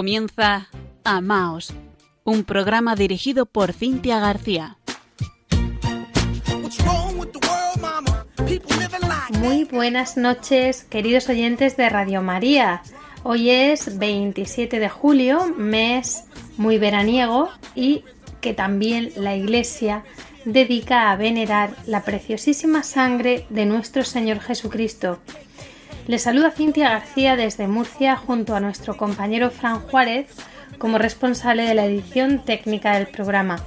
Comienza Amaos, un programa dirigido por Cintia García. Muy buenas noches, queridos oyentes de Radio María. Hoy es 27 de julio, mes muy veraniego y que también la Iglesia dedica a venerar la preciosísima sangre de nuestro Señor Jesucristo. Les saluda Cintia García desde Murcia junto a nuestro compañero Fran Juárez como responsable de la edición técnica del programa.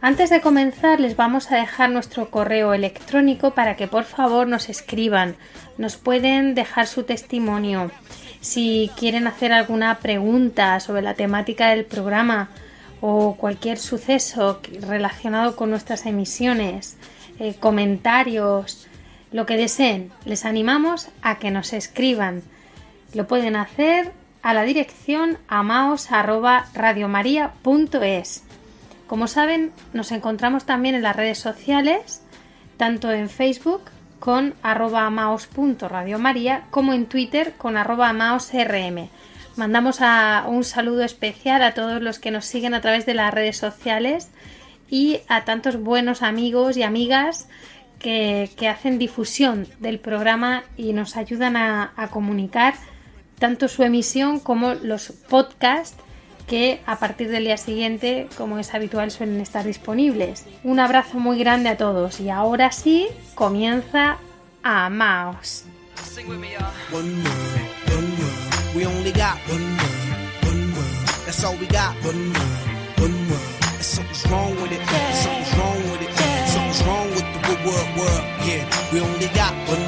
Antes de comenzar les vamos a dejar nuestro correo electrónico para que por favor nos escriban, nos pueden dejar su testimonio. Si quieren hacer alguna pregunta sobre la temática del programa o cualquier suceso relacionado con nuestras emisiones, eh, comentarios, lo que deseen, les animamos a que nos escriban. Lo pueden hacer a la dirección amaos@radiomaria.es. Como saben, nos encontramos también en las redes sociales, tanto en Facebook con arroba amaos.radiomaria como en Twitter con amaosrm. Mandamos un saludo especial a todos los que nos siguen a través de las redes sociales y a tantos buenos amigos y amigas que, hacen difusión del programa y nos ayudan a comunicar tanto su emisión como los podcasts que a partir del día siguiente, como es habitual, suelen estar disponibles. Un abrazo muy grande a todos y ahora sí comienza Amaos. wrong with it. Something's wrong with it. Something's wrong with the world, world. Yeah, we only got one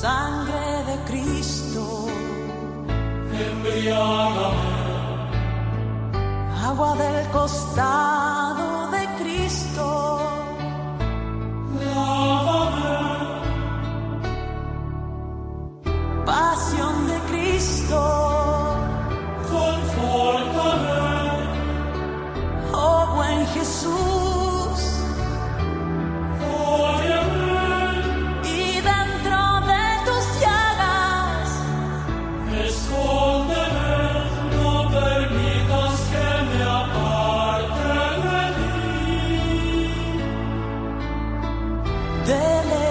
costado de Cristo. de lejos.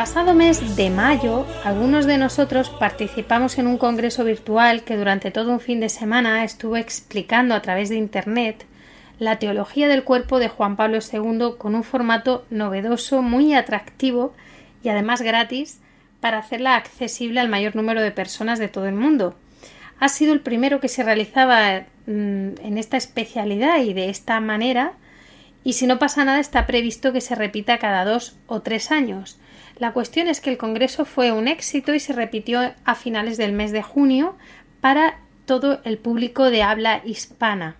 Pasado mes de mayo, algunos de nosotros participamos en un congreso virtual que durante todo un fin de semana estuvo explicando a través de Internet la teología del cuerpo de Juan Pablo II con un formato novedoso, muy atractivo y además gratis para hacerla accesible al mayor número de personas de todo el mundo. Ha sido el primero que se realizaba mm, en esta especialidad y de esta manera y si no pasa nada está previsto que se repita cada dos o tres años. La cuestión es que el Congreso fue un éxito y se repitió a finales del mes de junio para todo el público de habla hispana.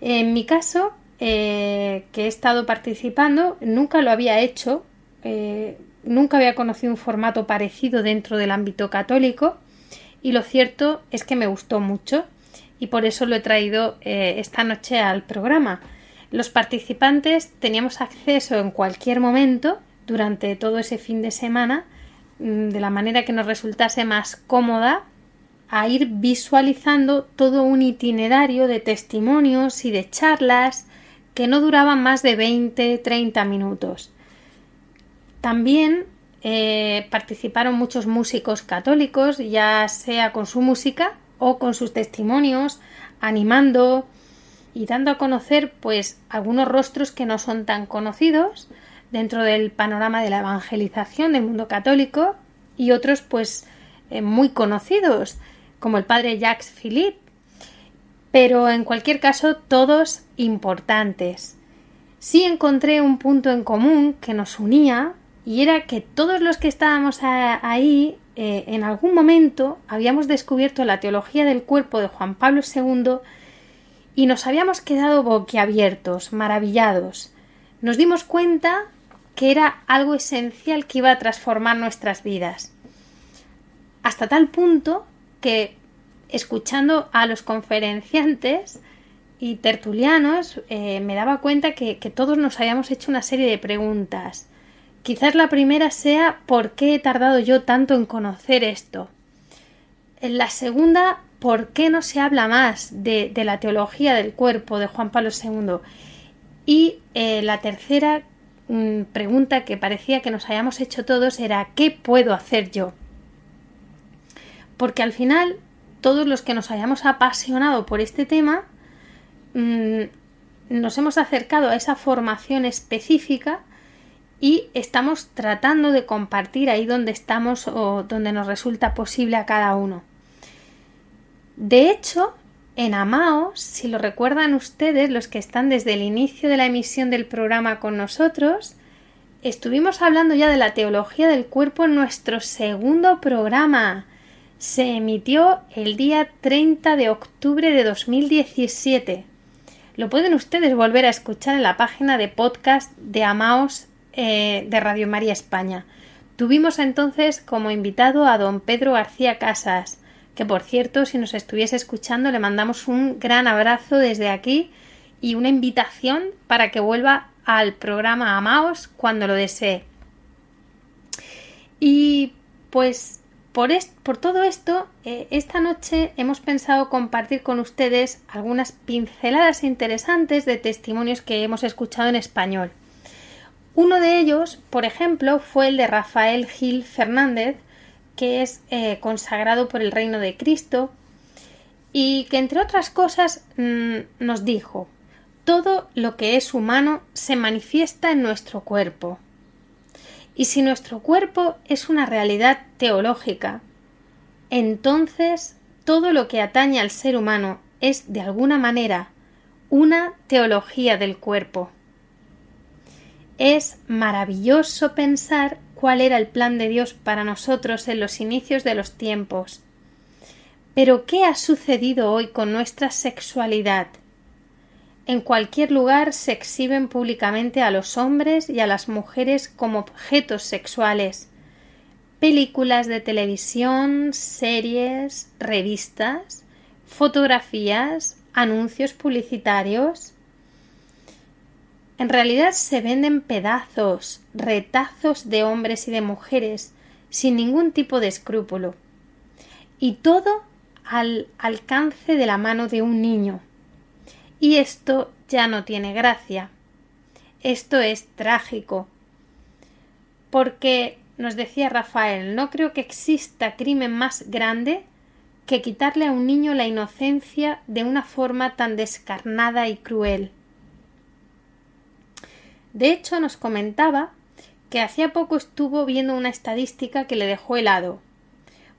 En mi caso, eh, que he estado participando, nunca lo había hecho, eh, nunca había conocido un formato parecido dentro del ámbito católico y lo cierto es que me gustó mucho y por eso lo he traído eh, esta noche al programa. Los participantes teníamos acceso en cualquier momento durante todo ese fin de semana mm, de la manera que nos resultase más cómoda a ir visualizando todo un itinerario de testimonios y de charlas que no duraban más de 20-30 minutos. También eh, participaron muchos músicos católicos, ya sea con su música o con sus testimonios, animando y dando a conocer pues algunos rostros que no son tan conocidos dentro del panorama de la evangelización del mundo católico y otros pues eh, muy conocidos como el padre Jacques Philippe, pero en cualquier caso todos importantes. Sí encontré un punto en común que nos unía y era que todos los que estábamos ahí eh, en algún momento habíamos descubierto la teología del cuerpo de Juan Pablo II y nos habíamos quedado boquiabiertos, maravillados. Nos dimos cuenta que era algo esencial que iba a transformar nuestras vidas. Hasta tal punto que escuchando a los conferenciantes y tertulianos eh, me daba cuenta que, todos nos habíamos hecho una serie de preguntas. Quizás la primera sea ¿por qué he tardado yo tanto en conocer esto? En la segunda, ¿por qué no se habla más de, la teología del cuerpo de Juan Pablo II? Y eh, la tercera pregunta que parecía que nos habíamos hecho todos era ¿qué puedo hacer yo? Porque al final todos los que nos hayamos apasionado por este tema mm, nos hemos acercado a esa formación específica y estamos tratando de compartir ahí donde estamos o donde nos resulta posible a cada uno. De hecho, en Amaos, si lo recuerdan ustedes, los que están desde el inicio de la emisión del programa con nosotros, estuvimos hablando ya de la teología del cuerpo en nuestro segundo programa se emitió el día 30 de octubre de 2017. Lo pueden ustedes volver a escuchar en la página de podcast de Amaos eh, de Radio María España. Tuvimos entonces como invitado a don Pedro García Casas, que por cierto, si nos estuviese escuchando, le mandamos un gran abrazo desde aquí y una invitación para que vuelva al programa Amaos cuando lo desee. Y pues por, todo esto, eh, esta noche hemos pensado compartir con ustedes algunas pinceladas interesantes de testimonios que hemos escuchado en español. Uno de ellos, por ejemplo, fue el de Rafael Gil Fernández, que es eh, consagrado por el Reino de Cristo y que, entre otras cosas, mm, nos dijo, todo lo que es humano se manifiesta en nuestro cuerpo. Y si nuestro cuerpo es una realidad teológica, entonces todo lo que atañe al ser humano es, de alguna manera, una teología del cuerpo. Es maravilloso pensar cuál era el plan de Dios para nosotros en los inicios de los tiempos. Pero ¿qué ha sucedido hoy con nuestra sexualidad? En cualquier lugar se exhiben públicamente a los hombres y a las mujeres como objetos sexuales. Películas de televisión, series, revistas, fotografías, anuncios publicitarios. En realidad se venden pedazos, retazos de hombres y de mujeres, sin ningún tipo de escrúpulo. Y todo al alcance de la mano de un niño. Y esto ya no tiene gracia. Esto es trágico. Porque, nos decía Rafael, no creo que exista crimen más grande que quitarle a un niño la inocencia de una forma tan descarnada y cruel. De hecho, nos comentaba que hacía poco estuvo viendo una estadística que le dejó helado,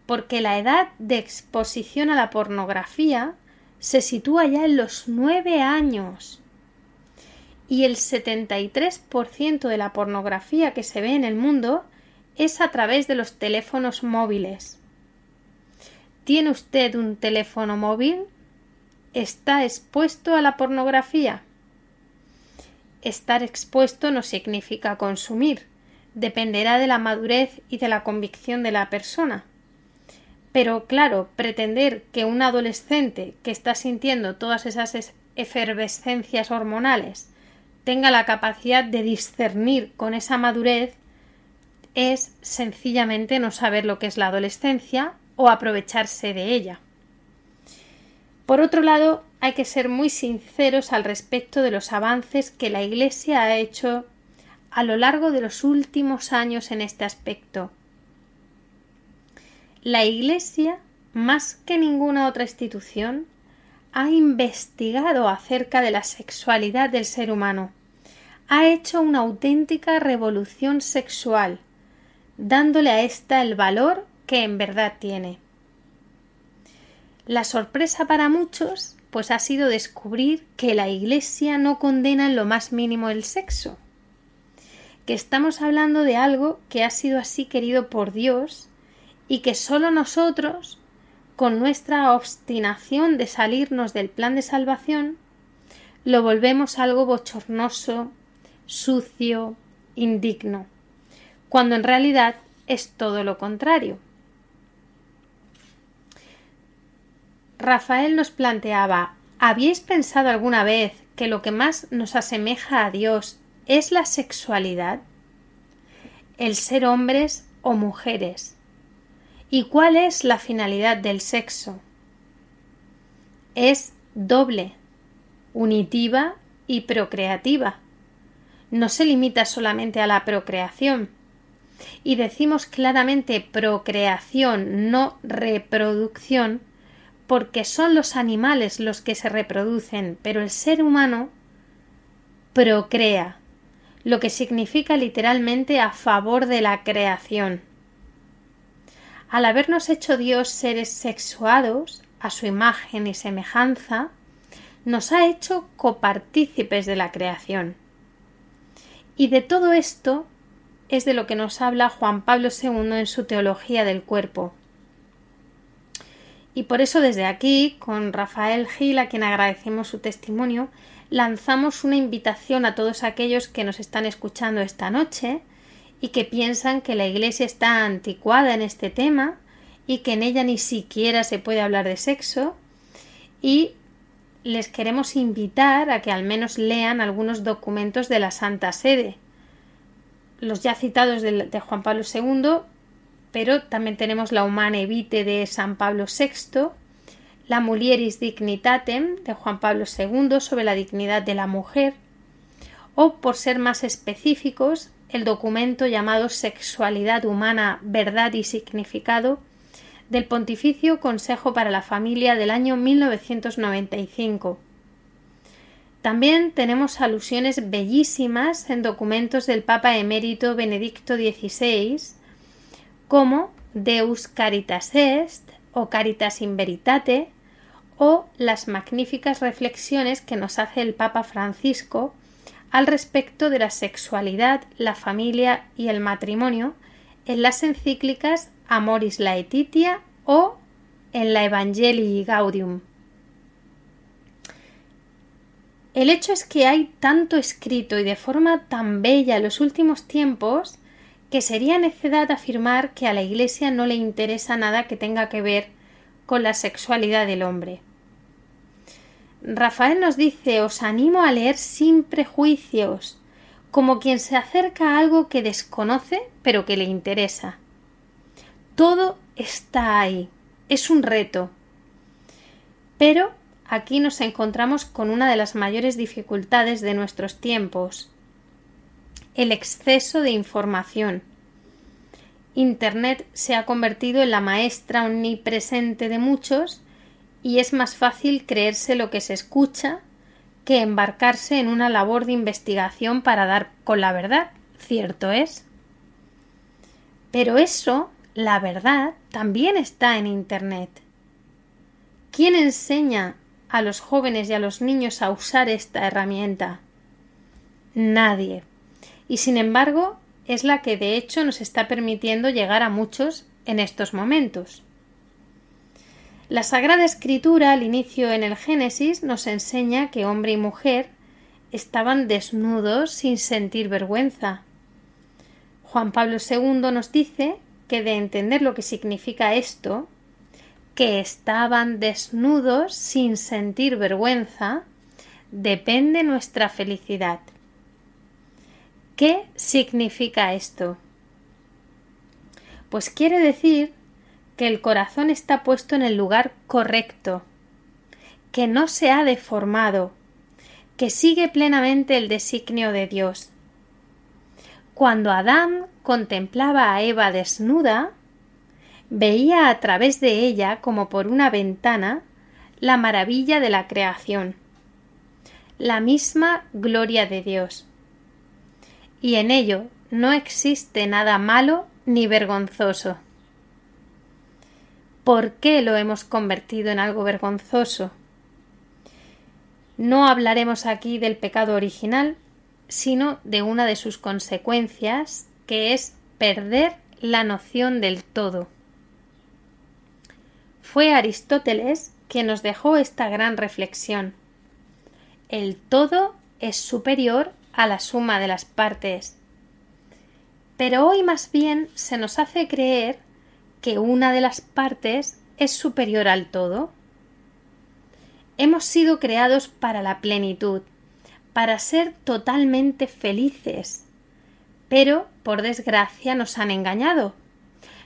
porque la edad de exposición a la pornografía se sitúa ya en los nueve años. Y el 73% de la pornografía que se ve en el mundo es a través de los teléfonos móviles. ¿Tiene usted un teléfono móvil? ¿Está expuesto a la pornografía? Estar expuesto no significa consumir, dependerá de la madurez y de la convicción de la persona. Pero claro, pretender que un adolescente que está sintiendo todas esas efervescencias hormonales tenga la capacidad de discernir con esa madurez es sencillamente no saber lo que es la adolescencia o aprovecharse de ella. Por otro lado, hay que ser muy sinceros al respecto de los avances que la Iglesia ha hecho a lo largo de los últimos años en este aspecto. La Iglesia, más que ninguna otra institución, ha investigado acerca de la sexualidad del ser humano, ha hecho una auténtica revolución sexual, dándole a ésta el valor que en verdad tiene. La sorpresa para muchos pues ha sido descubrir que la Iglesia no condena en lo más mínimo el sexo, que estamos hablando de algo que ha sido así querido por Dios y que solo nosotros, con nuestra obstinación de salirnos del plan de salvación, lo volvemos algo bochornoso, sucio, indigno, cuando en realidad es todo lo contrario. Rafael nos planteaba ¿Habíais pensado alguna vez que lo que más nos asemeja a Dios es la sexualidad? El ser hombres o mujeres. ¿Y cuál es la finalidad del sexo? Es doble, unitiva y procreativa. No se limita solamente a la procreación. Y decimos claramente procreación, no reproducción, porque son los animales los que se reproducen, pero el ser humano procrea, lo que significa literalmente a favor de la creación. Al habernos hecho Dios seres sexuados, a su imagen y semejanza, nos ha hecho copartícipes de la creación. Y de todo esto es de lo que nos habla Juan Pablo II en su Teología del Cuerpo. Y por eso desde aquí, con Rafael Gil, a quien agradecemos su testimonio, lanzamos una invitación a todos aquellos que nos están escuchando esta noche y que piensan que la Iglesia está anticuada en este tema y que en ella ni siquiera se puede hablar de sexo y les queremos invitar a que al menos lean algunos documentos de la Santa Sede. Los ya citados de, Juan Pablo II pero también tenemos la Humane Vitae de San Pablo VI, la Mulieris Dignitatem de Juan Pablo II sobre la dignidad de la mujer, o, por ser más específicos, el documento llamado Sexualidad Humana, Verdad y Significado del Pontificio Consejo para la Familia del año 1995. También tenemos alusiones bellísimas en documentos del Papa emérito Benedicto XVI, como Deus Caritas Est o Caritas in Veritate o las magníficas reflexiones que nos hace el Papa Francisco al respecto de la sexualidad, la familia y el matrimonio en las encíclicas Amoris Laetitia o en la Evangelii Gaudium. El hecho es que hay tanto escrito y de forma tan bella en los últimos tiempos que sería necedad afirmar que a la Iglesia no le interesa nada que tenga que ver con la sexualidad del hombre. Rafael nos dice os animo a leer sin prejuicios, como quien se acerca a algo que desconoce pero que le interesa. Todo está ahí, es un reto. Pero aquí nos encontramos con una de las mayores dificultades de nuestros tiempos, el exceso de información. Internet se ha convertido en la maestra omnipresente de muchos y es más fácil creerse lo que se escucha que embarcarse en una labor de investigación para dar con la verdad, cierto es. Pero eso, la verdad, también está en Internet. ¿Quién enseña a los jóvenes y a los niños a usar esta herramienta? Nadie y sin embargo es la que de hecho nos está permitiendo llegar a muchos en estos momentos. La Sagrada Escritura al inicio en el Génesis nos enseña que hombre y mujer estaban desnudos sin sentir vergüenza. Juan Pablo II nos dice que de entender lo que significa esto, que estaban desnudos sin sentir vergüenza, depende nuestra felicidad. ¿Qué significa esto? Pues quiere decir que el corazón está puesto en el lugar correcto, que no se ha deformado, que sigue plenamente el designio de Dios. Cuando Adán contemplaba a Eva desnuda, veía a través de ella, como por una ventana, la maravilla de la creación, la misma gloria de Dios. Y en ello no existe nada malo ni vergonzoso. ¿Por qué lo hemos convertido en algo vergonzoso? No hablaremos aquí del pecado original, sino de una de sus consecuencias, que es perder la noción del todo. Fue Aristóteles quien nos dejó esta gran reflexión. El todo es superior a la suma de las partes. Pero hoy más bien se nos hace creer que una de las partes es superior al todo. Hemos sido creados para la plenitud, para ser totalmente felices. Pero, por desgracia, nos han engañado.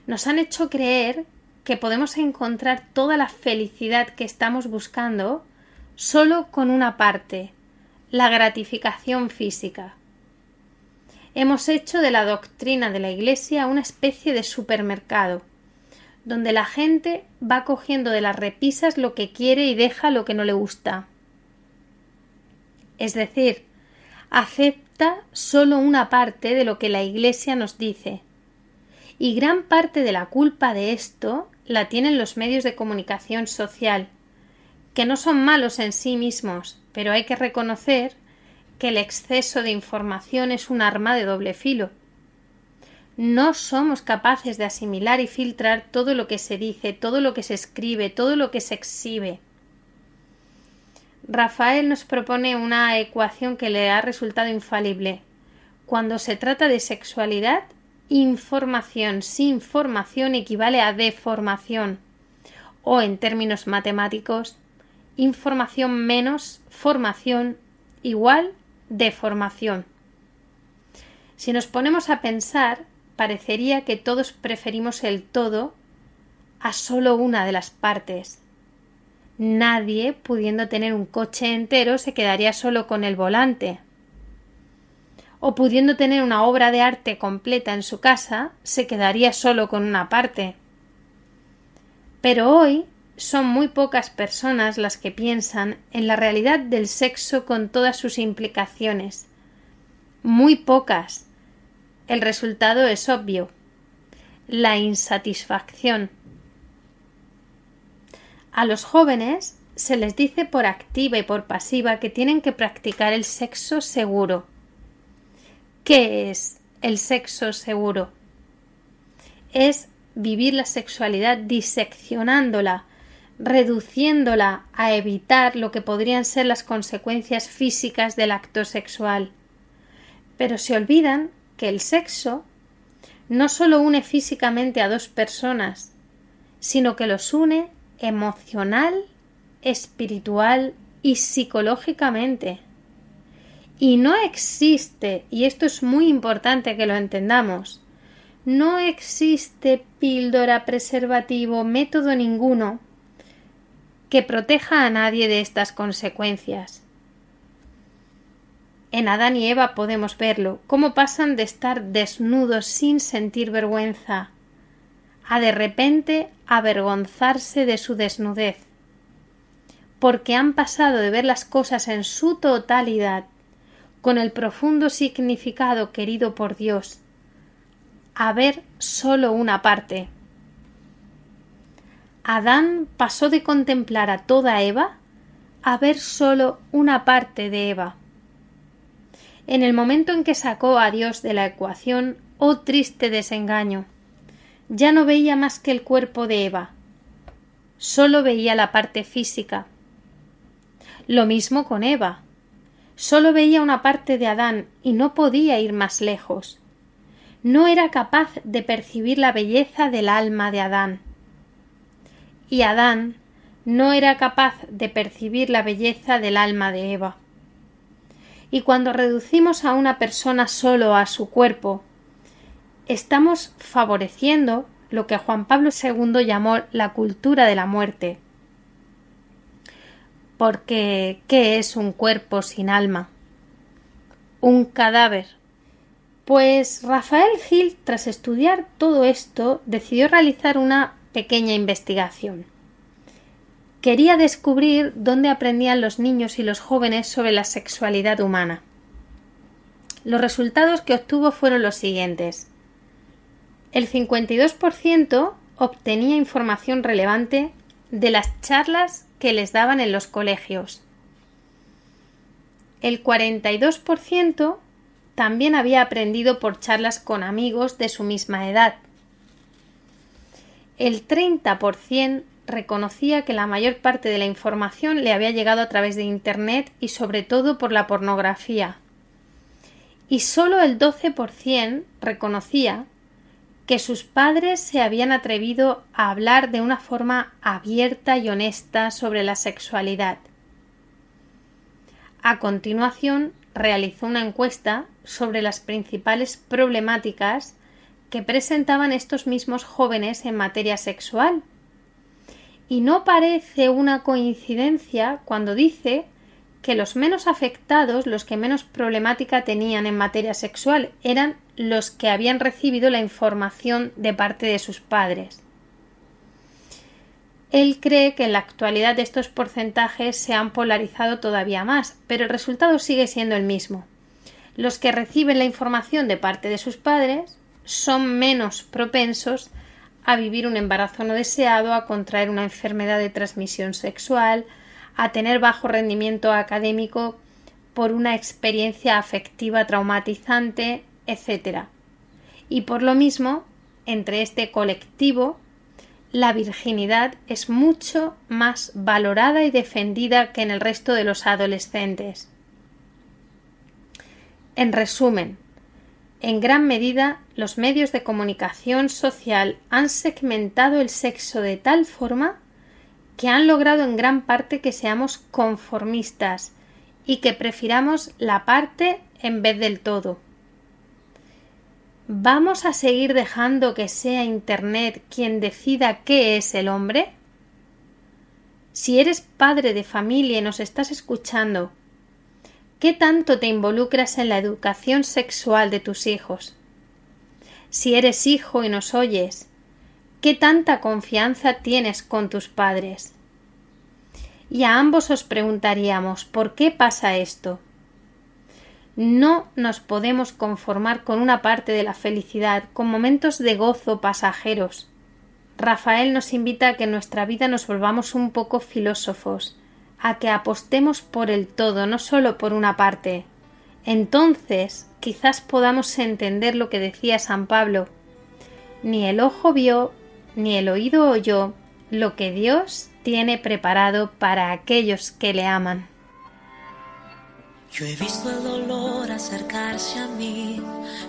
Nos han hecho creer que podemos encontrar toda la felicidad que estamos buscando solo con una parte, la gratificación física. Hemos hecho de la doctrina de la Iglesia una especie de supermercado, donde la gente va cogiendo de las repisas lo que quiere y deja lo que no le gusta. Es decir, acepta solo una parte de lo que la Iglesia nos dice. Y gran parte de la culpa de esto la tienen los medios de comunicación social, que no son malos en sí mismos, pero hay que reconocer que el exceso de información es un arma de doble filo. No somos capaces de asimilar y filtrar todo lo que se dice, todo lo que se escribe, todo lo que se exhibe. Rafael nos propone una ecuación que le ha resultado infalible. Cuando se trata de sexualidad, información sin formación equivale a deformación. O en términos matemáticos, información menos formación igual deformación. Si nos ponemos a pensar, parecería que todos preferimos el todo a solo una de las partes. Nadie, pudiendo tener un coche entero, se quedaría solo con el volante. O pudiendo tener una obra de arte completa en su casa, se quedaría solo con una parte. Pero hoy son muy pocas personas las que piensan en la realidad del sexo con todas sus implicaciones. Muy pocas. El resultado es obvio. La insatisfacción a los jóvenes se les dice por activa y por pasiva que tienen que practicar el sexo seguro. ¿Qué es el sexo seguro? Es vivir la sexualidad diseccionándola, reduciéndola a evitar lo que podrían ser las consecuencias físicas del acto sexual. Pero se olvidan que el sexo no solo une físicamente a dos personas, sino que los une emocional, espiritual y psicológicamente. Y no existe, y esto es muy importante que lo entendamos, no existe píldora, preservativo, método ninguno que proteja a nadie de estas consecuencias. En Adán y Eva podemos verlo, cómo pasan de estar desnudos sin sentir vergüenza, a de repente avergonzarse de su desnudez, porque han pasado de ver las cosas en su totalidad, con el profundo significado querido por Dios, a ver sólo una parte. Adán pasó de contemplar a toda Eva a ver sólo una parte de Eva. En el momento en que sacó a Dios de la ecuación, oh triste desengaño, ya no veía más que el cuerpo de Eva, solo veía la parte física. Lo mismo con Eva. Solo veía una parte de Adán y no podía ir más lejos. No era capaz de percibir la belleza del alma de Adán. Y Adán no era capaz de percibir la belleza del alma de Eva. Y cuando reducimos a una persona solo a su cuerpo, estamos favoreciendo lo que Juan Pablo II llamó la cultura de la muerte. Porque, ¿qué es un cuerpo sin alma? Un cadáver. Pues Rafael Gil, tras estudiar todo esto, decidió realizar una pequeña investigación. Quería descubrir dónde aprendían los niños y los jóvenes sobre la sexualidad humana. Los resultados que obtuvo fueron los siguientes. El 52% obtenía información relevante de las charlas que les daban en los colegios. El 42% también había aprendido por charlas con amigos de su misma edad. El 30% reconocía que la mayor parte de la información le había llegado a través de Internet y sobre todo por la pornografía. Y solo el 12% reconocía que sus padres se habían atrevido a hablar de una forma abierta y honesta sobre la sexualidad. A continuación, realizó una encuesta sobre las principales problemáticas que presentaban estos mismos jóvenes en materia sexual. Y no parece una coincidencia cuando dice que los menos afectados, los que menos problemática tenían en materia sexual, eran los que habían recibido la información de parte de sus padres. Él cree que en la actualidad estos porcentajes se han polarizado todavía más, pero el resultado sigue siendo el mismo. Los que reciben la información de parte de sus padres son menos propensos a vivir un embarazo no deseado, a contraer una enfermedad de transmisión sexual, a tener bajo rendimiento académico por una experiencia afectiva traumatizante, etc. Y por lo mismo, entre este colectivo, la virginidad es mucho más valorada y defendida que en el resto de los adolescentes. En resumen, en gran medida los medios de comunicación social han segmentado el sexo de tal forma que han logrado en gran parte que seamos conformistas y que prefiramos la parte en vez del todo. ¿Vamos a seguir dejando que sea Internet quien decida qué es el hombre? Si eres padre de familia y nos estás escuchando, ¿qué tanto te involucras en la educación sexual de tus hijos? Si eres hijo y nos oyes, ¿qué tanta confianza tienes con tus padres? Y a ambos os preguntaríamos ¿por qué pasa esto? No nos podemos conformar con una parte de la felicidad, con momentos de gozo pasajeros. Rafael nos invita a que en nuestra vida nos volvamos un poco filósofos, a que apostemos por el todo, no solo por una parte. Entonces quizás podamos entender lo que decía San Pablo. Ni el ojo vio, ni el oído oyó lo que Dios tiene preparado para aquellos que le aman. Yo he visto el dolor acercarse a mí,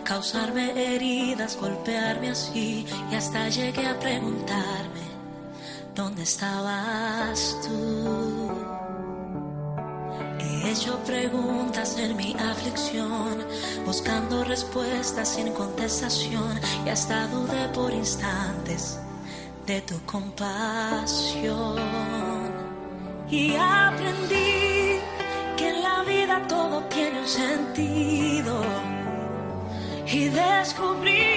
causarme heridas, golpearme así, y hasta llegué a preguntarme, ¿dónde estabas tú? He hecho preguntas en mi aflicción, buscando respuestas sin contestación, y hasta dudé por instantes de tu compasión. Y aprendí vida todo tiene un sentido. Y descubrí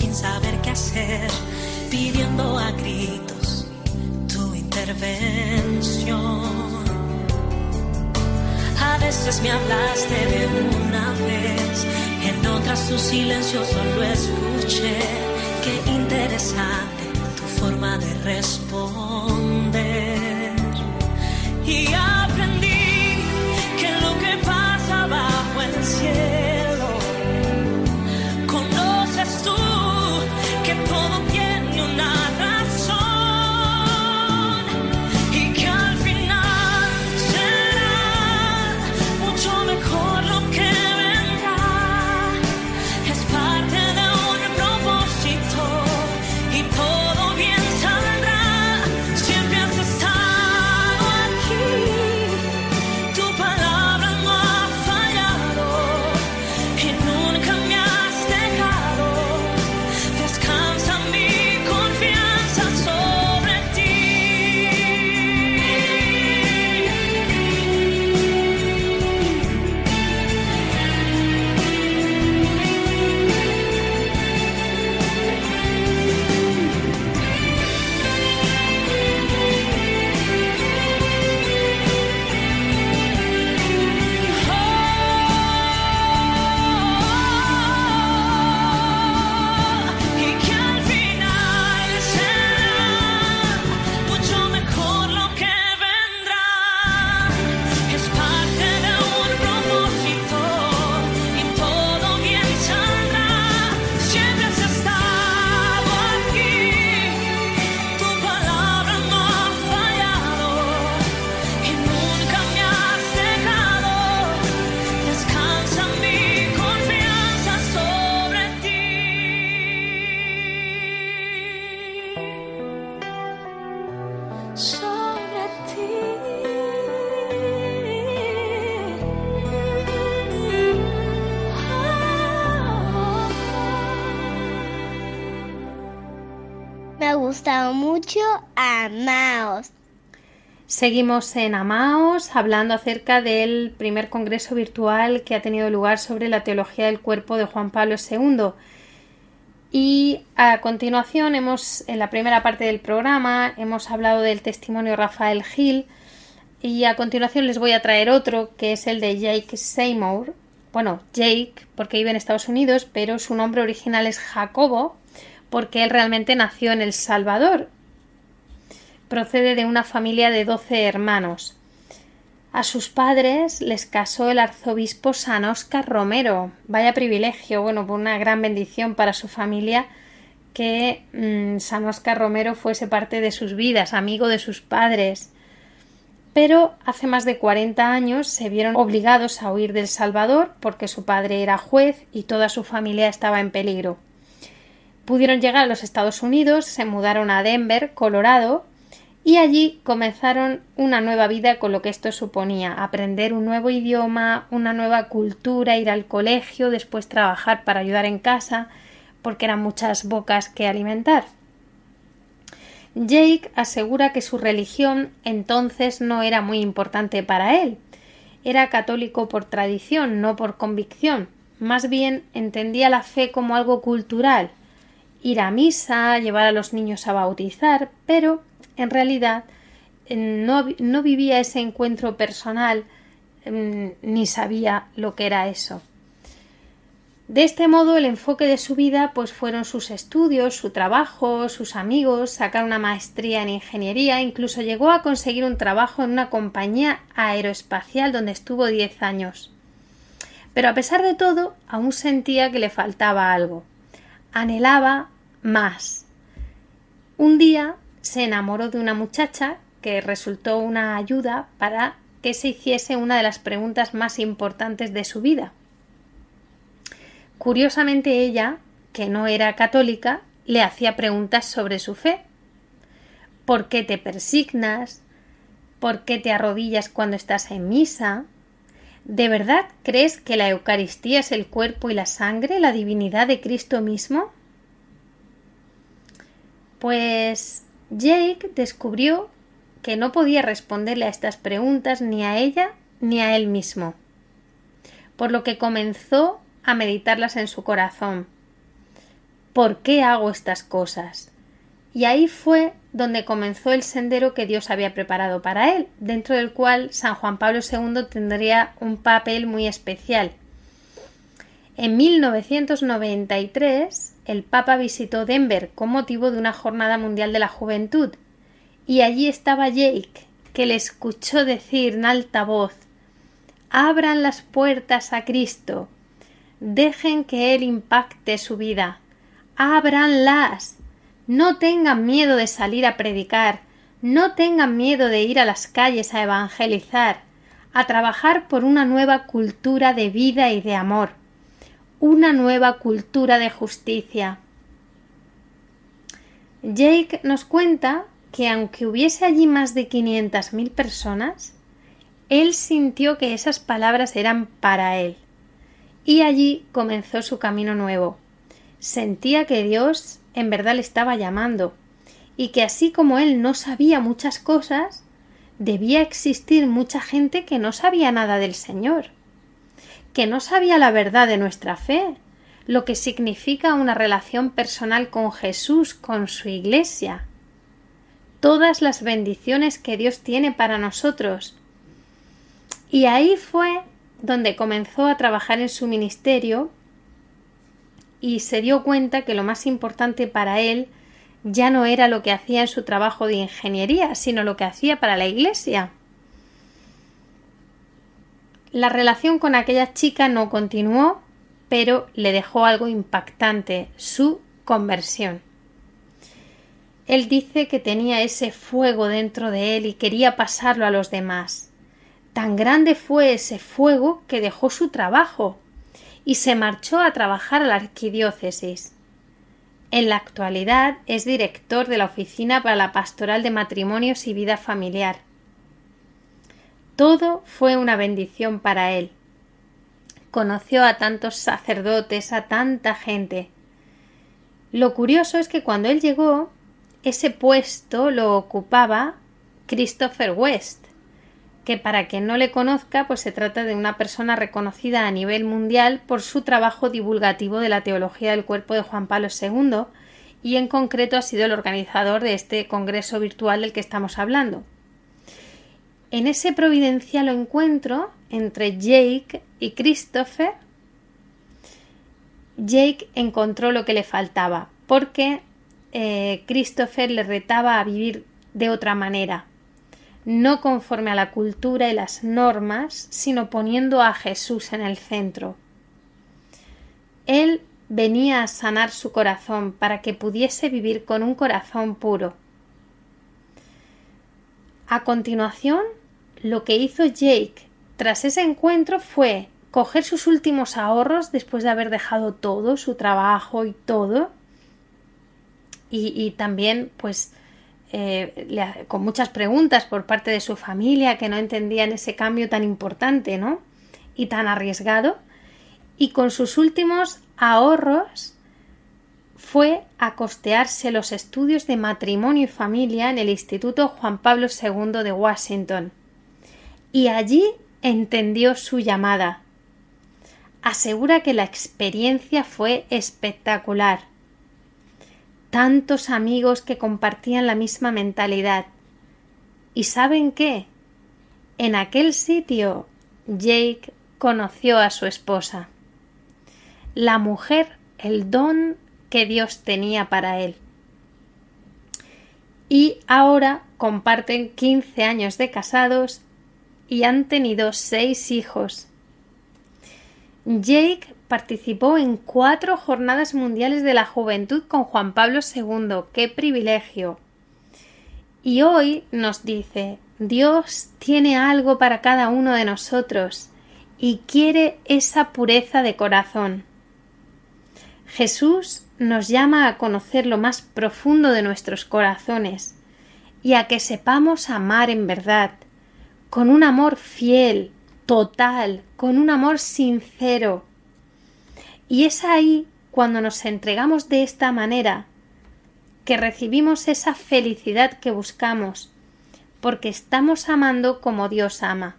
sin saber qué hacer, pidiendo a gritos tu intervención. A veces me hablaste de una vez, en otras tu silencio solo escuché Qué interesante tu forma de responder. Y Seguimos en Amaos hablando acerca del primer congreso virtual que ha tenido lugar sobre la teología del cuerpo de Juan Pablo II. Y a continuación hemos, en la primera parte del programa, hemos hablado del testimonio Rafael Gil y a continuación les voy a traer otro que es el de Jake Seymour. Bueno, Jake porque vive en Estados Unidos, pero su nombre original es Jacobo porque él realmente nació en El Salvador procede de una familia de 12 hermanos. A sus padres les casó el arzobispo San Óscar Romero. Vaya privilegio, bueno, una gran bendición para su familia que mm, San Óscar Romero fuese parte de sus vidas, amigo de sus padres. Pero hace más de 40 años se vieron obligados a huir del Salvador porque su padre era juez y toda su familia estaba en peligro. Pudieron llegar a los Estados Unidos, se mudaron a Denver, Colorado, y allí comenzaron una nueva vida con lo que esto suponía aprender un nuevo idioma, una nueva cultura, ir al colegio, después trabajar para ayudar en casa, porque eran muchas bocas que alimentar. Jake asegura que su religión entonces no era muy importante para él. Era católico por tradición, no por convicción. Más bien entendía la fe como algo cultural. Ir a misa, llevar a los niños a bautizar, pero en realidad no, no vivía ese encuentro personal ni sabía lo que era eso. De este modo, el enfoque de su vida pues fueron sus estudios, su trabajo, sus amigos, sacar una maestría en ingeniería, incluso llegó a conseguir un trabajo en una compañía aeroespacial donde estuvo 10 años. Pero a pesar de todo, aún sentía que le faltaba algo. Anhelaba más. Un día se enamoró de una muchacha que resultó una ayuda para que se hiciese una de las preguntas más importantes de su vida. Curiosamente ella, que no era católica, le hacía preguntas sobre su fe. ¿Por qué te persignas? ¿Por qué te arrodillas cuando estás en misa? ¿De verdad crees que la Eucaristía es el cuerpo y la sangre, la divinidad de Cristo mismo? Pues Jake descubrió que no podía responderle a estas preguntas ni a ella ni a él mismo, por lo que comenzó a meditarlas en su corazón. ¿Por qué hago estas cosas? Y ahí fue donde comenzó el sendero que Dios había preparado para él, dentro del cual San Juan Pablo II tendría un papel muy especial. En 1993, el Papa visitó Denver con motivo de una jornada mundial de la juventud y allí estaba Jake, que le escuchó decir en alta voz Abran las puertas a Cristo, dejen que Él impacte su vida, ábranlas, no tengan miedo de salir a predicar, no tengan miedo de ir a las calles a evangelizar, a trabajar por una nueva cultura de vida y de amor, una nueva cultura de justicia. Jake nos cuenta que aunque hubiese allí más de quinientas mil personas, él sintió que esas palabras eran para él. Y allí comenzó su camino nuevo. Sentía que Dios en verdad le estaba llamando, y que así como él no sabía muchas cosas, debía existir mucha gente que no sabía nada del Señor, que no sabía la verdad de nuestra fe, lo que significa una relación personal con Jesús, con su Iglesia, todas las bendiciones que Dios tiene para nosotros. Y ahí fue donde comenzó a trabajar en su ministerio y se dio cuenta que lo más importante para él ya no era lo que hacía en su trabajo de ingeniería, sino lo que hacía para la iglesia. La relación con aquella chica no continuó, pero le dejó algo impactante, su conversión. Él dice que tenía ese fuego dentro de él y quería pasarlo a los demás. Tan grande fue ese fuego que dejó su trabajo y se marchó a trabajar a la arquidiócesis. En la actualidad es director de la Oficina para la Pastoral de Matrimonios y Vida Familiar. Todo fue una bendición para él. Conoció a tantos sacerdotes, a tanta gente. Lo curioso es que cuando él llegó, ese puesto lo ocupaba Christopher West, que para quien no le conozca, pues se trata de una persona reconocida a nivel mundial por su trabajo divulgativo de la teología del cuerpo de Juan Pablo II y en concreto ha sido el organizador de este congreso virtual del que estamos hablando. En ese providencial encuentro entre Jake y Christopher, Jake encontró lo que le faltaba, porque eh, Christopher le retaba a vivir de otra manera, no conforme a la cultura y las normas, sino poniendo a Jesús en el centro. Él venía a sanar su corazón para que pudiese vivir con un corazón puro. A continuación, lo que hizo Jake tras ese encuentro fue coger sus últimos ahorros después de haber dejado todo, su trabajo y todo, y, también pues eh, con muchas preguntas por parte de su familia que no entendían ese cambio tan importante, ¿no? Y tan arriesgado. Y con sus últimos ahorros fue a costearse los estudios de matrimonio y familia en el Instituto Juan Pablo II de Washington. Y allí entendió su llamada. Asegura que la experiencia fue espectacular tantos amigos que compartían la misma mentalidad. ¿Y saben qué? En aquel sitio Jake conoció a su esposa, la mujer, el don que Dios tenía para él. Y ahora comparten 15 años de casados y han tenido seis hijos. Jake participó en cuatro jornadas mundiales de la juventud con Juan Pablo II. ¡Qué privilegio! Y hoy nos dice, Dios tiene algo para cada uno de nosotros y quiere esa pureza de corazón. Jesús nos llama a conocer lo más profundo de nuestros corazones y a que sepamos amar en verdad, con un amor fiel, total, con un amor sincero, y es ahí cuando nos entregamos de esta manera que recibimos esa felicidad que buscamos, porque estamos amando como Dios ama.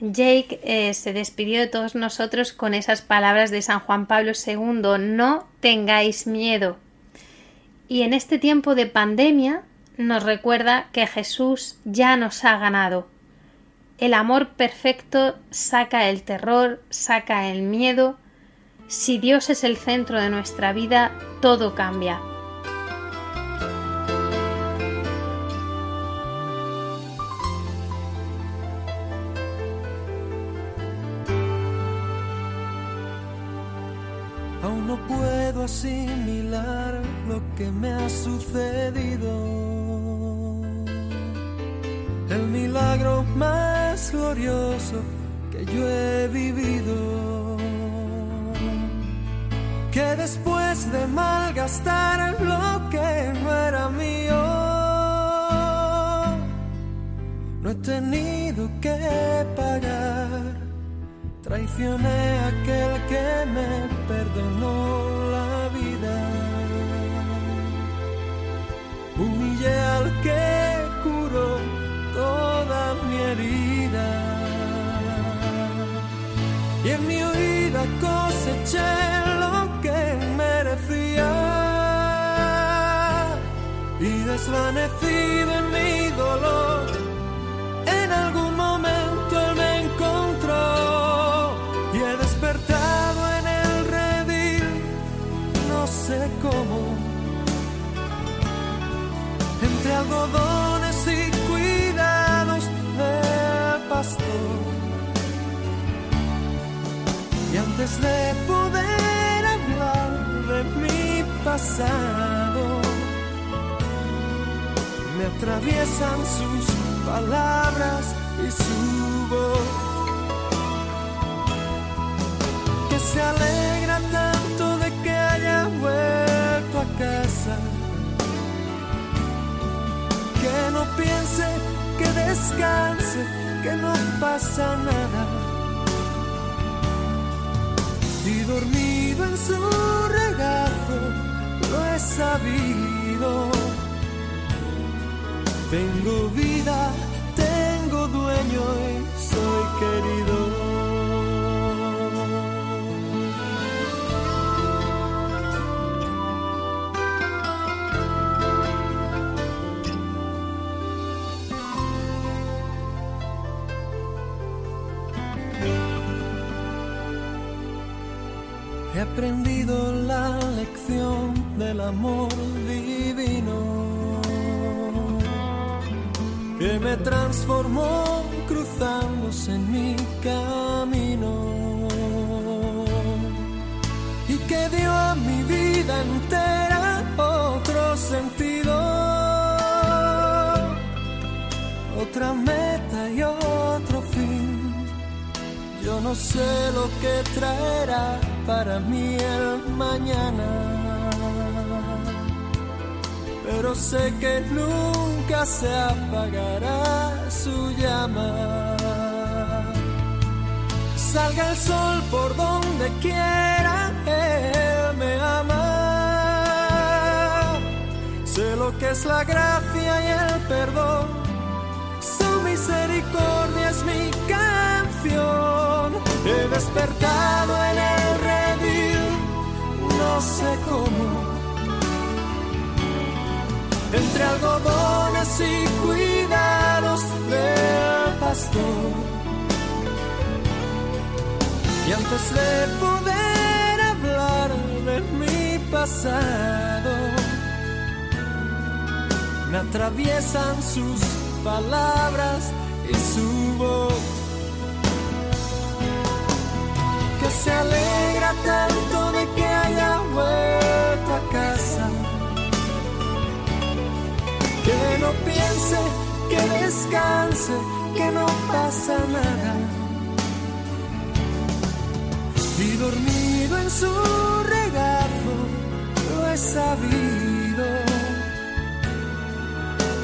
Jake eh, se despidió de todos nosotros con esas palabras de San Juan Pablo II, no tengáis miedo. Y en este tiempo de pandemia nos recuerda que Jesús ya nos ha ganado el amor perfecto saca el terror, saca el miedo, Si Dios es el centro de nuestra vida, todo cambia. Aún no puedo asimilar lo que me ha sucedido. Más glorioso que yo he vivido. Que después de malgastar lo que no era mío, no he tenido que pagar. Traicioné a aquel que me perdonó la vida. Humillé al que curó Y en mi huida coseché lo que merecía. Y desvanecido en mi dolor, en algún momento él me encontró. Y he despertado en el redil, no sé cómo. Entre algodones antes de poder hablar de mi pasado, me atraviesan sus palabras y su voz. Que se alegra tanto de que haya vuelto a casa. Que no piense, que descanse, que no pasa nada y dormido en su regazo lo he sabido. Tengo vida, tengo dueño y soy querido. Amor divino que me transformó cruzándose en mi camino y que dio a mi vida entera otro sentido, otra meta y otro fin. Yo no sé lo que traerá para mí el mañana, pero sé que nunca se apagará su llama. Salga el sol por donde quiera, Él me ama. Sé lo que es la gracia y el perdón, su misericordia es mi canción. He despertado en el redil, no sé cómo. Entre algodones y cuidados del pastor. Y antes de poder hablar de mi pasado, me atraviesan sus palabras y su voz. que se alegra tanto de que haya vuelto a casa. Que no piense, que descanse, que no pasa nada. Y dormido en su regazo, lo he sabido.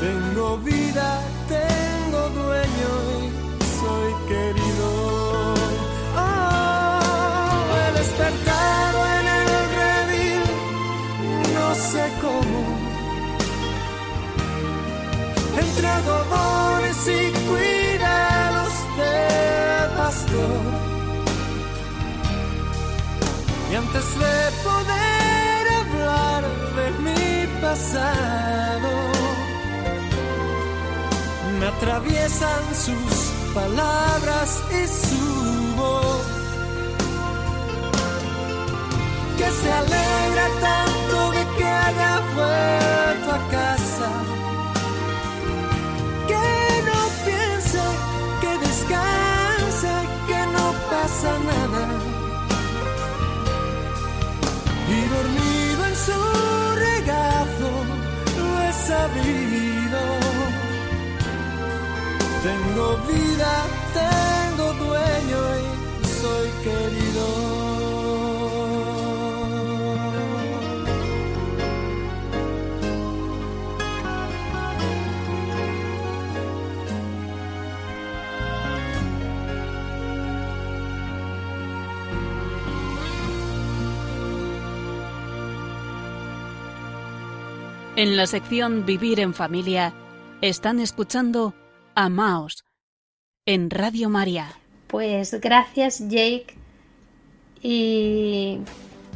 Tengo vida, tengo dueño antes de poder hablar de mi pasado, me atraviesan sus palabras y su voz. que se alegra tanto de que haya vuelto a casa. Tengo vida, tengo dueño y soy querido. En la sección Vivir en Familia están escuchando Amaos en Radio María. Pues gracias Jake. Y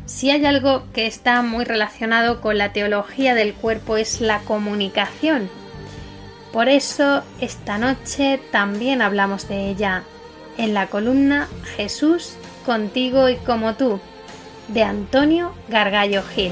si hay algo que está muy relacionado con la teología del cuerpo es la comunicación. Por eso esta noche también hablamos de ella en la columna Jesús contigo y como tú de Antonio Gargallo Gil.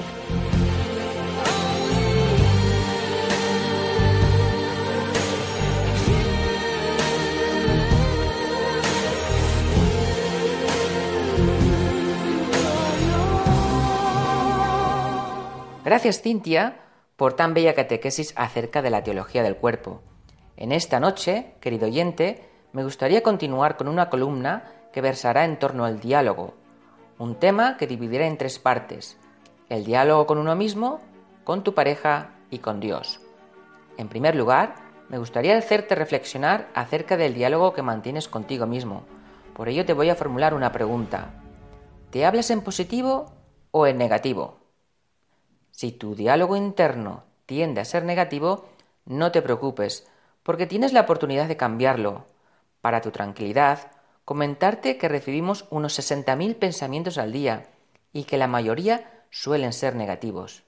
Gracias, Cintia, por tan bella catequesis acerca de la teología del cuerpo. En esta noche, querido oyente, me gustaría continuar con una columna que versará en torno al diálogo, un tema que dividirá en tres partes, el diálogo con uno mismo, con tu pareja y con Dios. En primer lugar, me gustaría hacerte reflexionar acerca del diálogo que mantienes contigo mismo. Por ello te voy a formular una pregunta. ¿Te hablas en positivo o en negativo? Si tu diálogo interno tiende a ser negativo, no te preocupes, porque tienes la oportunidad de cambiarlo. Para tu tranquilidad, comentarte que recibimos unos 60.000 pensamientos al día y que la mayoría suelen ser negativos.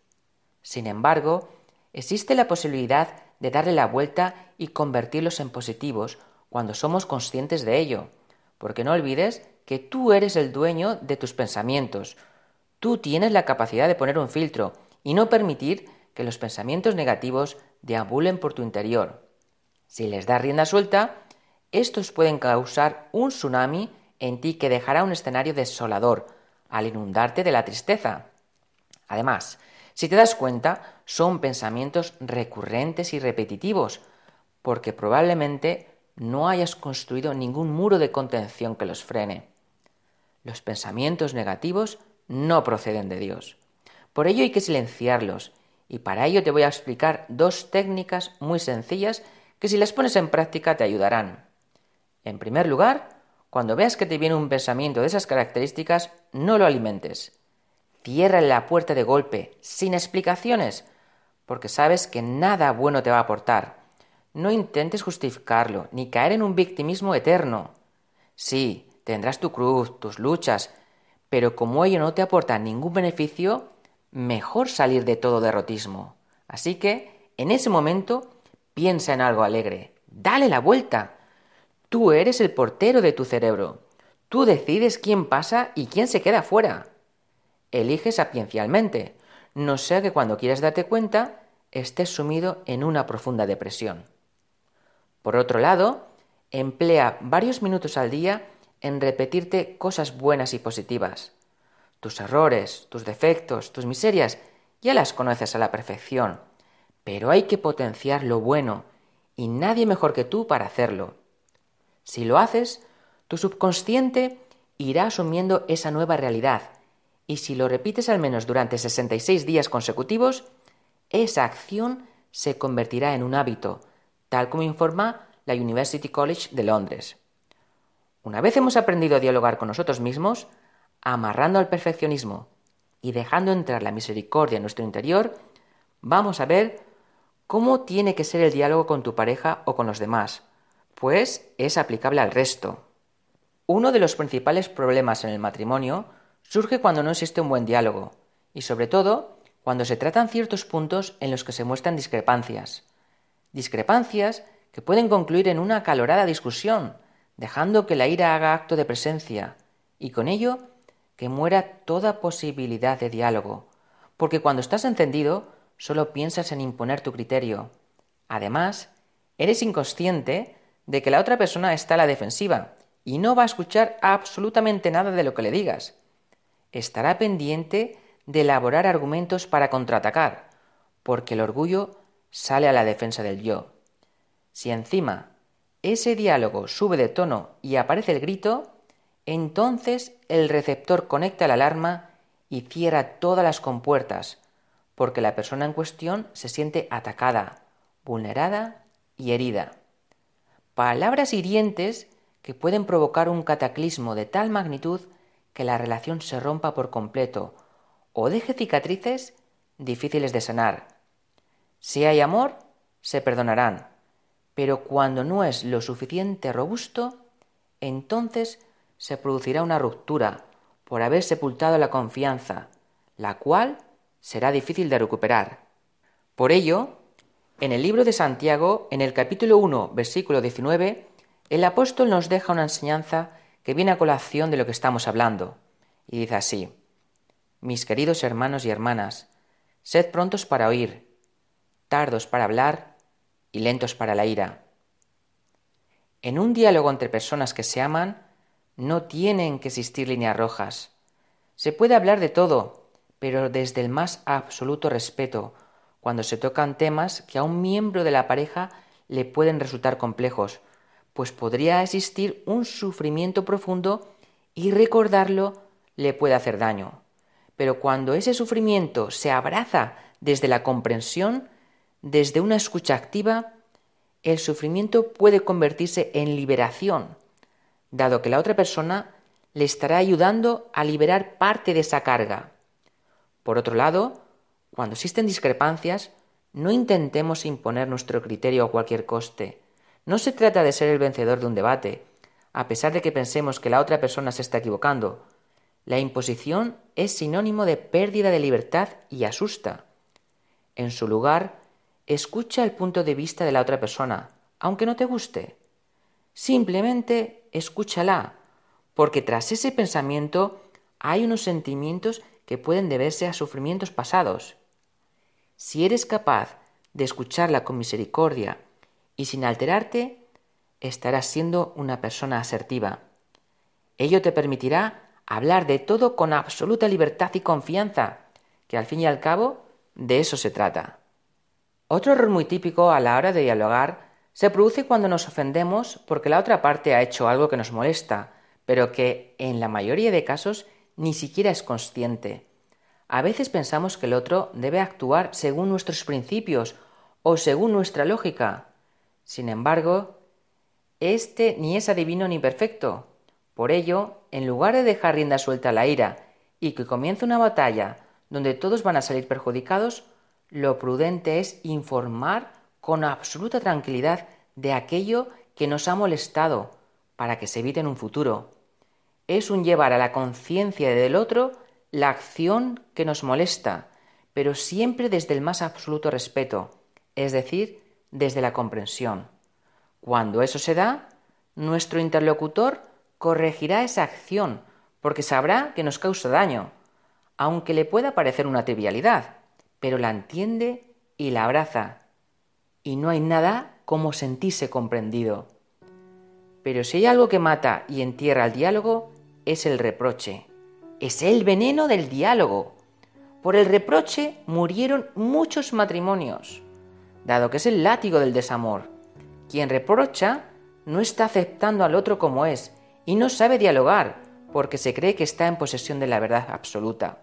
Sin embargo, existe la posibilidad de darle la vuelta y convertirlos en positivos cuando somos conscientes de ello, porque no olvides que tú eres el dueño de tus pensamientos. Tú tienes la capacidad de poner un filtro y no permitir que los pensamientos negativos deambulen por tu interior. Si les das rienda suelta, estos pueden causar un tsunami en ti que dejará un escenario desolador al inundarte de la tristeza. Además, si te das cuenta, son pensamientos recurrentes y repetitivos, porque probablemente no hayas construido ningún muro de contención que los frene. Los pensamientos negativos no proceden de Dios. Por ello hay que silenciarlos y para ello te voy a explicar dos técnicas muy sencillas que si las pones en práctica te ayudarán. En primer lugar, cuando veas que te viene un pensamiento de esas características, no lo alimentes. Cierra la puerta de golpe, sin explicaciones, porque sabes que nada bueno te va a aportar. No intentes justificarlo, ni caer en un victimismo eterno. Sí, tendrás tu cruz, tus luchas, pero como ello no te aporta ningún beneficio, mejor salir de todo derrotismo. Así que, en ese momento, piensa en algo alegre, dale la vuelta. Tú eres el portero de tu cerebro. Tú decides quién pasa y quién se queda fuera. Elige sapiencialmente, no sea que cuando quieras darte cuenta estés sumido en una profunda depresión. Por otro lado, emplea varios minutos al día en repetirte cosas buenas y positivas. Tus errores, tus defectos, tus miserias, ya las conoces a la perfección, pero hay que potenciar lo bueno, y nadie mejor que tú para hacerlo. Si lo haces, tu subconsciente irá asumiendo esa nueva realidad, y si lo repites al menos durante 66 días consecutivos, esa acción se convertirá en un hábito, tal como informa la University College de Londres. Una vez hemos aprendido a dialogar con nosotros mismos, amarrando al perfeccionismo y dejando entrar la misericordia en nuestro interior, vamos a ver cómo tiene que ser el diálogo con tu pareja o con los demás, pues es aplicable al resto. Uno de los principales problemas en el matrimonio surge cuando no existe un buen diálogo, y sobre todo cuando se tratan ciertos puntos en los que se muestran discrepancias. Discrepancias que pueden concluir en una acalorada discusión, dejando que la ira haga acto de presencia, y con ello que muera toda posibilidad de diálogo, porque cuando estás encendido solo piensas en imponer tu criterio. Además, eres inconsciente de que la otra persona está a la defensiva y no va a escuchar absolutamente nada de lo que le digas. Estará pendiente de elaborar argumentos para contraatacar, porque el orgullo sale a la defensa del yo. Si encima ese diálogo sube de tono y aparece el grito, entonces el receptor conecta la alarma y cierra todas las compuertas, porque la persona en cuestión se siente atacada, vulnerada y herida. Palabras hirientes que pueden provocar un cataclismo de tal magnitud que la relación se rompa por completo o deje cicatrices difíciles de sanar. Si hay amor, se perdonarán, pero cuando no es lo suficiente robusto, entonces se producirá una ruptura por haber sepultado la confianza, la cual será difícil de recuperar. Por ello, en el libro de Santiago, en el capítulo 1, versículo 19, el apóstol nos deja una enseñanza que viene a colación de lo que estamos hablando, y dice así, Mis queridos hermanos y hermanas, sed prontos para oír, tardos para hablar y lentos para la ira. En un diálogo entre personas que se aman, no tienen que existir líneas rojas. Se puede hablar de todo, pero desde el más absoluto respeto, cuando se tocan temas que a un miembro de la pareja le pueden resultar complejos, pues podría existir un sufrimiento profundo y recordarlo le puede hacer daño. Pero cuando ese sufrimiento se abraza desde la comprensión, desde una escucha activa, el sufrimiento puede convertirse en liberación, dado que la otra persona le estará ayudando a liberar parte de esa carga. Por otro lado, cuando existen discrepancias, no intentemos imponer nuestro criterio a cualquier coste. No se trata de ser el vencedor de un debate, a pesar de que pensemos que la otra persona se está equivocando. La imposición es sinónimo de pérdida de libertad y asusta. En su lugar, escucha el punto de vista de la otra persona, aunque no te guste. Simplemente escúchala, porque tras ese pensamiento hay unos sentimientos que pueden deberse a sufrimientos pasados. Si eres capaz de escucharla con misericordia y sin alterarte, estarás siendo una persona asertiva. Ello te permitirá hablar de todo con absoluta libertad y confianza, que al fin y al cabo de eso se trata. Otro error muy típico a la hora de dialogar se produce cuando nos ofendemos porque la otra parte ha hecho algo que nos molesta, pero que en la mayoría de casos ni siquiera es consciente. A veces pensamos que el otro debe actuar según nuestros principios o según nuestra lógica. Sin embargo, este ni es adivino ni perfecto. Por ello, en lugar de dejar rienda suelta a la ira y que comience una batalla donde todos van a salir perjudicados, lo prudente es informar con absoluta tranquilidad de aquello que nos ha molestado para que se evite en un futuro. Es un llevar a la conciencia del otro la acción que nos molesta, pero siempre desde el más absoluto respeto, es decir, desde la comprensión. Cuando eso se da, nuestro interlocutor corregirá esa acción, porque sabrá que nos causa daño, aunque le pueda parecer una trivialidad pero la entiende y la abraza. Y no hay nada como sentirse comprendido. Pero si hay algo que mata y entierra el diálogo, es el reproche. Es el veneno del diálogo. Por el reproche murieron muchos matrimonios, dado que es el látigo del desamor. Quien reprocha no está aceptando al otro como es y no sabe dialogar porque se cree que está en posesión de la verdad absoluta.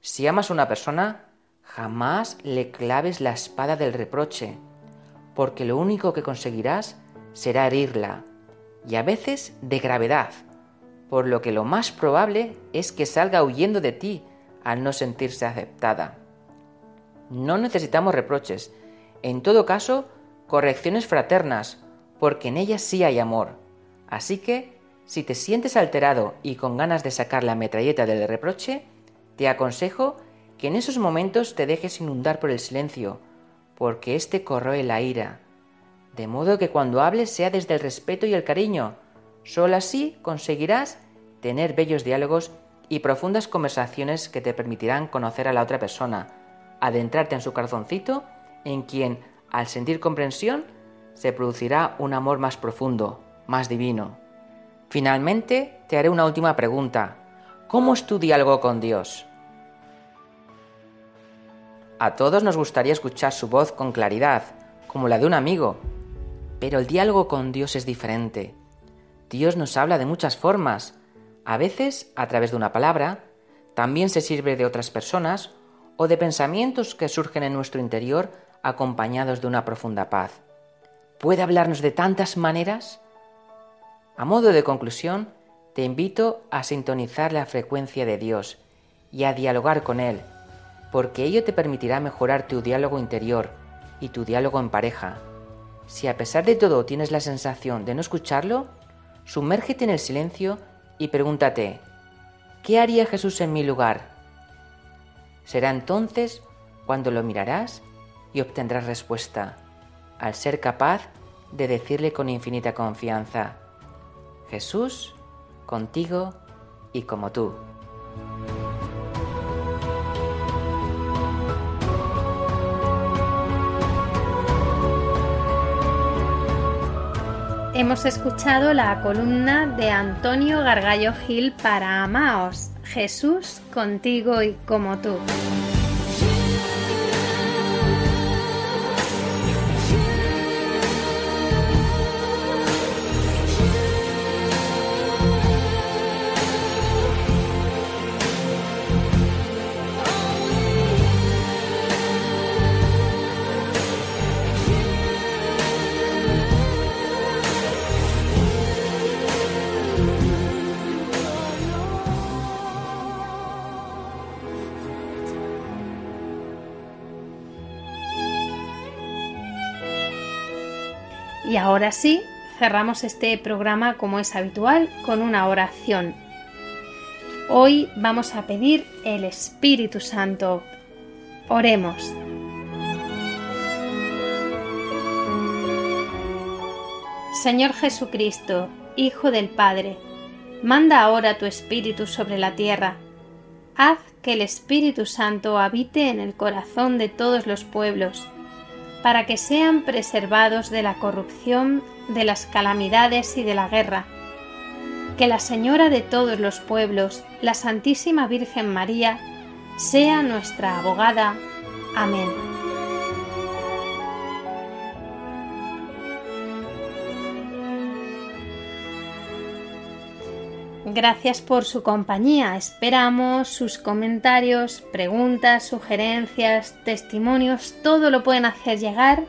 Si amas a una persona, Jamás le claves la espada del reproche, porque lo único que conseguirás será herirla, y a veces de gravedad, por lo que lo más probable es que salga huyendo de ti al no sentirse aceptada. No necesitamos reproches, en todo caso, correcciones fraternas, porque en ellas sí hay amor. Así que, si te sientes alterado y con ganas de sacar la metralleta del reproche, te aconsejo que en esos momentos te dejes inundar por el silencio, porque éste corroe la ira, de modo que cuando hables sea desde el respeto y el cariño. Solo así conseguirás tener bellos diálogos y profundas conversaciones que te permitirán conocer a la otra persona, adentrarte en su corazoncito, en quien, al sentir comprensión, se producirá un amor más profundo, más divino. Finalmente, te haré una última pregunta. ¿Cómo es tu diálogo con Dios? A todos nos gustaría escuchar su voz con claridad, como la de un amigo, pero el diálogo con Dios es diferente. Dios nos habla de muchas formas, a veces a través de una palabra, también se sirve de otras personas o de pensamientos que surgen en nuestro interior acompañados de una profunda paz. ¿Puede hablarnos de tantas maneras? A modo de conclusión, te invito a sintonizar la frecuencia de Dios y a dialogar con Él, porque ello te permitirá mejorar tu diálogo interior y tu diálogo en pareja. Si a pesar de todo tienes la sensación de no escucharlo, sumérgete en el silencio y pregúntate, ¿qué haría Jesús en mi lugar? Será entonces cuando lo mirarás y obtendrás respuesta, al ser capaz de decirle con infinita confianza, Jesús, contigo y como tú. Hemos escuchado la columna de Antonio Gargallo Gil para Amaos, Jesús contigo y como tú. Ahora sí, cerramos este programa como es habitual con una oración. Hoy vamos a pedir el Espíritu Santo. Oremos. Señor Jesucristo, Hijo del Padre, manda ahora tu Espíritu sobre la tierra. Haz que el Espíritu Santo habite en el corazón de todos los pueblos para que sean preservados de la corrupción, de las calamidades y de la guerra. Que la Señora de todos los pueblos, la Santísima Virgen María, sea nuestra abogada. Amén. Gracias por su compañía. Esperamos sus comentarios, preguntas, sugerencias, testimonios. Todo lo pueden hacer llegar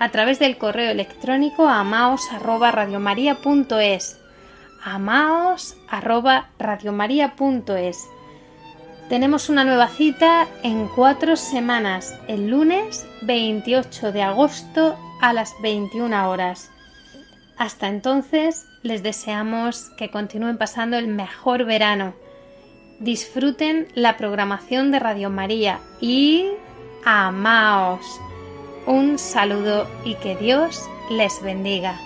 a través del correo electrónico amaos@radiomaria.es. amaos@radiomaria.es. Tenemos una nueva cita en cuatro semanas, el lunes 28 de agosto a las 21 horas. Hasta entonces, les deseamos que continúen pasando el mejor verano. Disfruten la programación de Radio María y amaos. Un saludo y que Dios les bendiga.